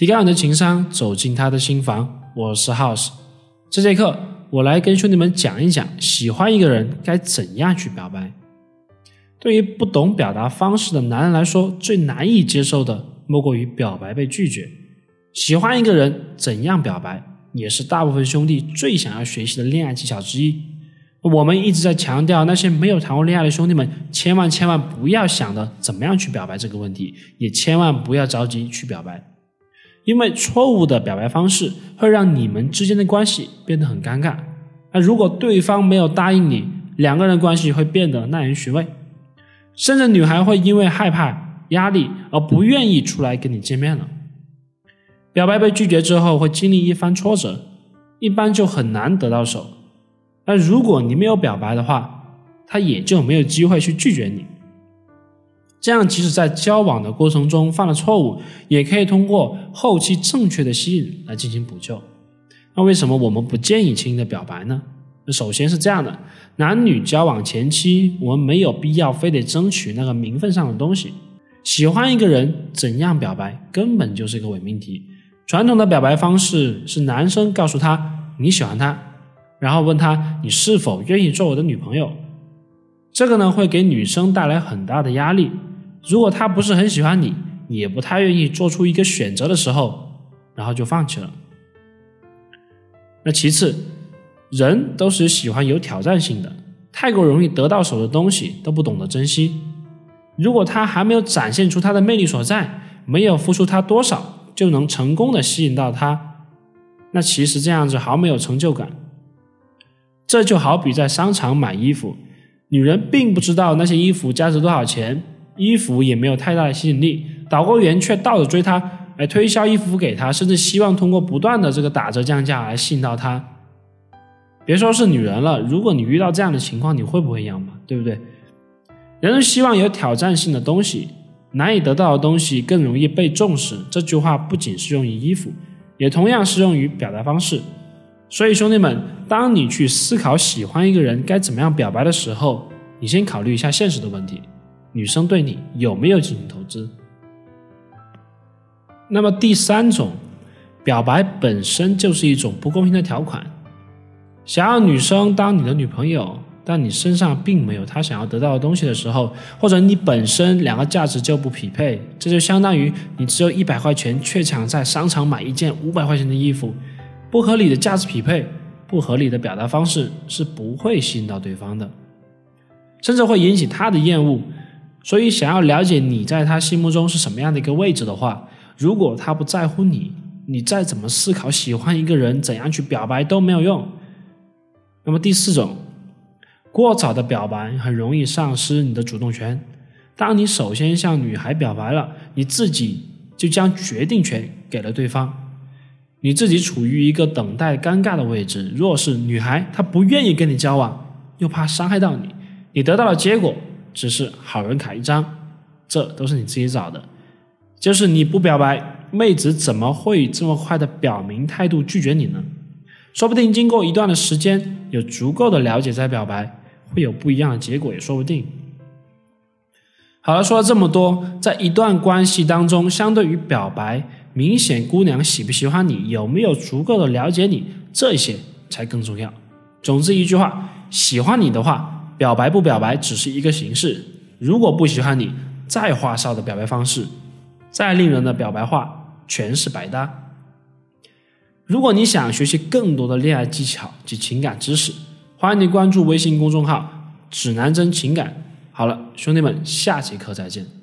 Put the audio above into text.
提高你的情商，走进他的心房。我是 House，这节课我来跟兄弟们讲一讲，喜欢一个人该怎样去表白。对于不懂表达方式的男人来说，最难以接受的莫过于表白被拒绝。喜欢一个人怎样表白，也是大部分兄弟最想要学习的恋爱技巧之一。我们一直在强调，那些没有谈过恋爱的兄弟们，千万千万不要想着怎么样去表白这个问题，也千万不要着急去表白。因为错误的表白方式会让你们之间的关系变得很尴尬。那如果对方没有答应你，两个人关系会变得耐人寻味，甚至女孩会因为害怕、压力而不愿意出来跟你见面了。表白被拒绝之后会经历一番挫折，一般就很难得到手。那如果你没有表白的话，他也就没有机会去拒绝你。这样，即使在交往的过程中犯了错误，也可以通过后期正确的吸引来进行补救。那为什么我们不建议轻易的表白呢？首先是这样的：男女交往前期，我们没有必要非得争取那个名分上的东西。喜欢一个人，怎样表白根本就是一个伪命题。传统的表白方式是男生告诉他你喜欢他，然后问他你是否愿意做我的女朋友。这个呢，会给女生带来很大的压力。如果他不是很喜欢你，也不太愿意做出一个选择的时候，然后就放弃了。那其次，人都是喜欢有挑战性的，太过容易得到手的东西都不懂得珍惜。如果他还没有展现出他的魅力所在，没有付出他多少就能成功的吸引到他，那其实这样子毫没有成就感。这就好比在商场买衣服，女人并不知道那些衣服价值多少钱。衣服也没有太大的吸引力，导购员却倒着追他，来推销衣服给他，甚至希望通过不断的这个打折降价来吸引到他。别说是女人了，如果你遇到这样的情况，你会不会一样嘛？对不对？人们希望有挑战性的东西，难以得到的东西更容易被重视。这句话不仅适用于衣服，也同样适用于表达方式。所以兄弟们，当你去思考喜欢一个人该怎么样表白的时候，你先考虑一下现实的问题。女生对你有没有进行投资？那么第三种，表白本身就是一种不公平的条款。想要女生当你的女朋友，但你身上并没有她想要得到的东西的时候，或者你本身两个价值就不匹配，这就相当于你只有一百块钱，却想在商场买一件五百块钱的衣服，不合理的价值匹配，不合理的表达方式是不会吸引到对方的，甚至会引起他的厌恶。所以，想要了解你在他心目中是什么样的一个位置的话，如果他不在乎你，你再怎么思考喜欢一个人怎样去表白都没有用。那么第四种，过早的表白很容易丧失你的主动权。当你首先向女孩表白了，你自己就将决定权给了对方，你自己处于一个等待尴尬的位置。若是女孩她不愿意跟你交往，又怕伤害到你，你得到的结果。只是好人卡一张，这都是你自己找的。就是你不表白，妹子怎么会这么快的表明态度拒绝你呢？说不定经过一段的时间，有足够的了解再表白，会有不一样的结果也说不定。好了，说了这么多，在一段关系当中，相对于表白，明显姑娘喜不喜欢你，有没有足够的了解你，这些才更重要。总之一句话，喜欢你的话。表白不表白只是一个形式，如果不喜欢你，再花哨的表白方式，再令人的表白话，全是白搭。如果你想学习更多的恋爱技巧及情感知识，欢迎你关注微信公众号“指南针情感”。好了，兄弟们，下节课再见。